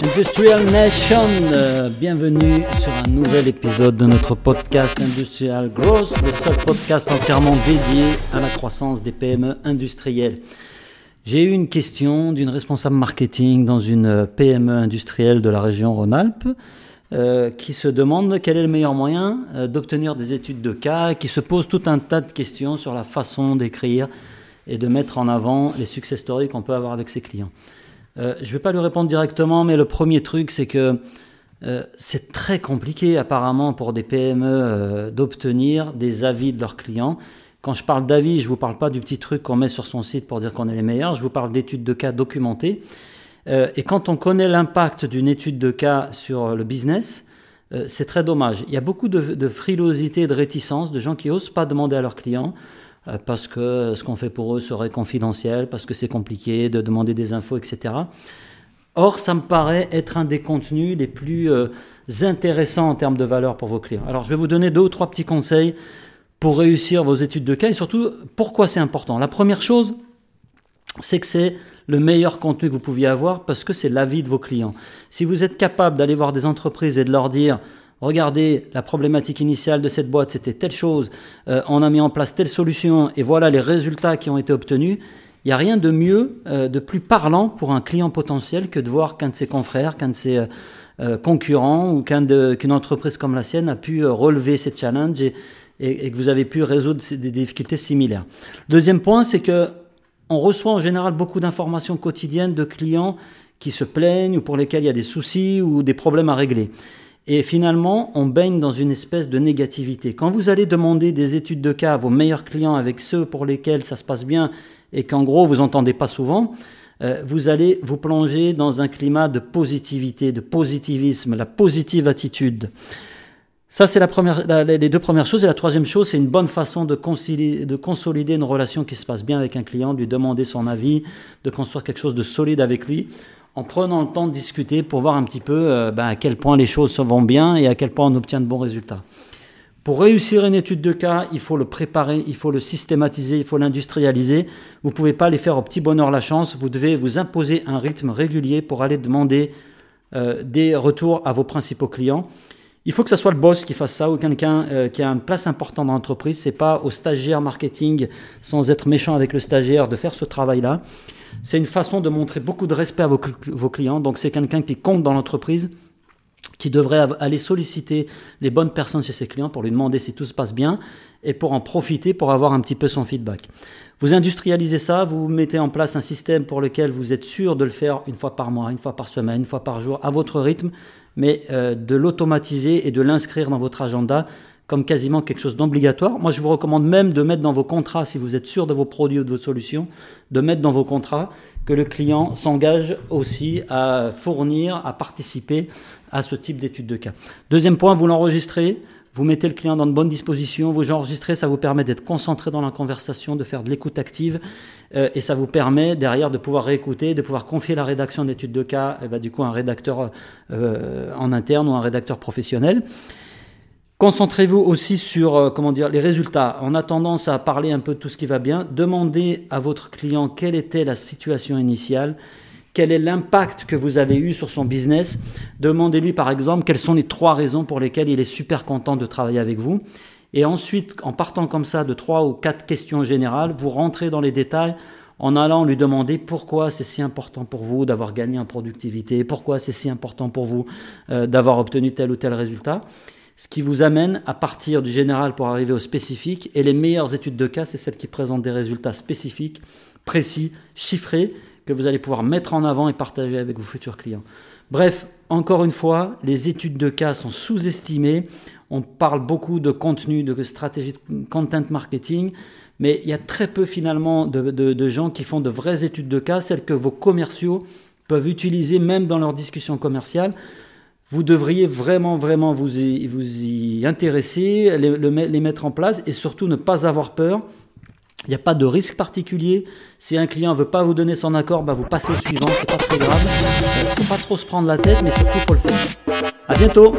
Industrial Nation, euh, bienvenue sur un nouvel épisode de notre podcast Industrial Growth, le seul podcast entièrement dédié à la croissance des PME industrielles. J'ai eu une question d'une responsable marketing dans une PME industrielle de la région Rhône-Alpes euh, qui se demande quel est le meilleur moyen euh, d'obtenir des études de cas, qui se pose tout un tas de questions sur la façon d'écrire et de mettre en avant les success stories qu'on peut avoir avec ses clients. Euh, je ne vais pas lui répondre directement, mais le premier truc, c'est que euh, c'est très compliqué apparemment pour des PME euh, d'obtenir des avis de leurs clients. Quand je parle d'avis, je ne vous parle pas du petit truc qu'on met sur son site pour dire qu'on est les meilleurs, je vous parle d'études de cas documentées. et quand on connaît l'impact d'une étude de cas sur le business, c'est très dommage. Il y a beaucoup de, de frilosité et de réticence de gens qui n'osent pas demander à leurs clients parce que ce qu'on fait pour eux serait confidentiel, parce que c'est compliqué de demander des infos, etc. Or, ça me paraît être un des contenus les plus euh, intéressants en termes de valeur pour vos clients. Alors, je vais vous donner deux ou trois petits conseils pour réussir vos études de cas et surtout pourquoi c'est important. La première chose, c'est que c'est le meilleur contenu que vous pouviez avoir parce que c'est l'avis de vos clients. Si vous êtes capable d'aller voir des entreprises et de leur dire regardez, la problématique initiale de cette boîte, c'était telle chose, euh, on a mis en place telle solution, et voilà les résultats qui ont été obtenus. Il n'y a rien de mieux, euh, de plus parlant pour un client potentiel que de voir qu'un de ses confrères, qu'un de ses euh, concurrents ou qu'une entreprise comme la sienne a pu relever ces challenges et, et, que vous avez pu résoudre des difficultés similaires. Deuxième point, c'est que on reçoit en général beaucoup d'informations quotidiennes de clients qui se plaignent ou pour lesquels il y a des soucis ou des problèmes à régler. Et finalement, on baigne dans une espèce de négativité. Quand vous allez demander des études de cas à vos meilleurs clients avec ceux pour lesquels ça se passe bien et qu'en gros vous entendez pas souvent, euh, vous allez vous plonger dans un climat de positivité, de positivisme, la positive attitude. Ça, c'est la première, les deux premières choses. Et la troisième chose, c'est une bonne façon de, de consolider une relation qui se passe bien avec un client, de lui demander son avis, de construire quelque chose de solide avec lui en prenant le temps de discuter pour voir un petit peu euh, ben, à quel point les choses se vont bien et à quel point on obtient de bons résultats. Pour réussir une étude de cas, il faut le préparer, il faut le systématiser, il faut l'industrialiser. Vous ne pouvez pas les faire au petit bonheur la chance, vous devez vous imposer un rythme régulier pour aller demander euh, des retours à vos principaux clients. Il faut que ce soit le boss qui fasse ça ou quelqu'un euh, qui a une place importante dans l'entreprise. C'est pas au stagiaire marketing, sans être méchant avec le stagiaire, de faire ce travail-là. C'est une façon de montrer beaucoup de respect à vos, clients. Donc c'est quelqu'un qui compte dans l'entreprise, qui devrait aller solliciter les bonnes personnes chez ses clients pour lui demander si tout se passe bien et pour en profiter pour avoir un petit peu son feedback. Vous industrialisez ça, vous mettez en place un système pour lequel vous êtes sûr de le faire une fois par mois, une fois par semaine, une fois par jour, à votre rythme, mais euh, de l'automatiser et de l'inscrire dans votre agenda comme quasiment quelque chose d'obligatoire. Moi, je vous recommande même de mettre dans vos contrats, si vous êtes sûr de vos produits ou de votre solution, de mettre dans vos contrats que le client s'engage aussi à fournir, à participer à ce type d'étude de cas. Deuxième point, vous l'enregistrez, vous mettez le client dans de bonnes dispositions, vous enregistrez, ça vous permet d'être concentré dans la conversation, de faire de l'écoute active, euh, et ça vous permet derrière de pouvoir réécouter, de pouvoir confier la rédaction d'études de cas, et bah, du coup un rédacteur euh, en interne ou un rédacteur professionnel. Concentrez-vous aussi sur euh, comment dire les résultats. On a tendance à parler un peu de tout ce qui va bien. Demandez à votre client quelle était la situation initiale, quel est l'impact que vous avez eu sur son business. Demandez-lui par exemple quelles sont les trois raisons pour lesquelles il est super content de travailler avec vous. Et ensuite, en partant comme ça de trois ou quatre questions générales, vous rentrez dans les détails en allant lui demander pourquoi c'est si important pour vous d'avoir gagné en productivité, pourquoi c'est si important pour vous euh, d'avoir obtenu tel ou tel résultat ce qui vous amène à partir du général pour arriver au spécifique. Et les meilleures études de cas, c'est celles qui présentent des résultats spécifiques, précis, chiffrés, que vous allez pouvoir mettre en avant et partager avec vos futurs clients. Bref, encore une fois, les études de cas sont sous-estimées. On parle beaucoup de contenu, de stratégie de content marketing, mais il y a très peu finalement de, gens qui font de vraies études de cas, celles que vos commerciaux peuvent utiliser même dans leurs discussions commerciales vous devriez vraiment, vraiment vous y, intéresser, les, mettre en place et surtout ne pas avoir peur. Il n'y a pas de risque particulier. Si un client ne veut pas vous donner son accord, bah vous passez au suivant, c'est pas très grave. Il ne faut pas trop se prendre la tête, mais surtout il faut le faire. À bientôt